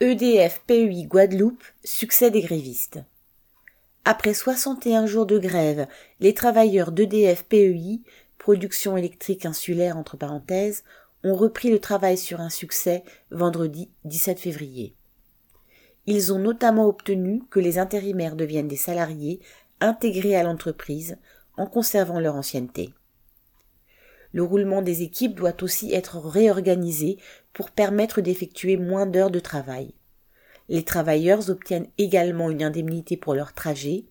EDF PEI Guadeloupe, succès des grévistes. Après 61 jours de grève, les travailleurs d'EDF PEI, production électrique insulaire entre parenthèses, ont repris le travail sur un succès vendredi 17 février. Ils ont notamment obtenu que les intérimaires deviennent des salariés intégrés à l'entreprise en conservant leur ancienneté. Le roulement des équipes doit aussi être réorganisé pour permettre d'effectuer moins d'heures de travail. Les travailleurs obtiennent également une indemnité pour leur trajet,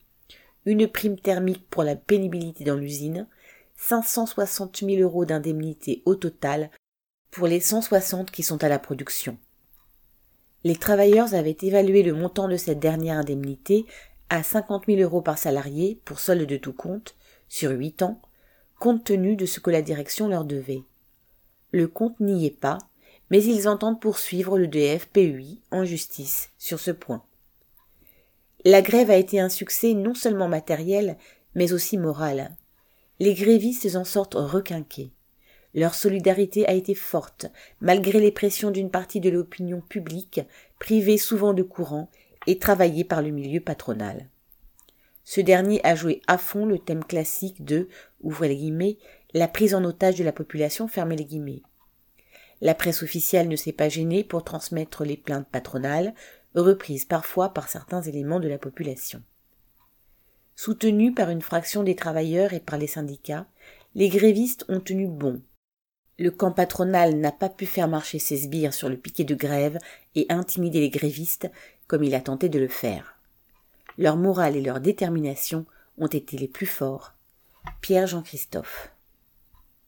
une prime thermique pour la pénibilité dans l'usine, 560 000 euros d'indemnité au total pour les 160 qui sont à la production. Les travailleurs avaient évalué le montant de cette dernière indemnité à 50 000 euros par salarié pour solde de tout compte sur huit ans, compte tenu de ce que la direction leur devait. Le compte n'y est pas, mais ils entendent poursuivre le DFPUI en justice sur ce point. La grève a été un succès non seulement matériel, mais aussi moral. Les grévistes en sortent requinqués. Leur solidarité a été forte, malgré les pressions d'une partie de l'opinion publique, privée souvent de courant et travaillée par le milieu patronal. Ce dernier a joué à fond le thème classique de, ouvrez les guillemets, la prise en otage de la population, fermez les guillemets. La presse officielle ne s'est pas gênée pour transmettre les plaintes patronales, reprises parfois par certains éléments de la population. Soutenus par une fraction des travailleurs et par les syndicats, les grévistes ont tenu bon. Le camp patronal n'a pas pu faire marcher ses sbires sur le piquet de grève et intimider les grévistes comme il a tenté de le faire. Leur morale et leur détermination ont été les plus forts. Pierre Jean Christophe.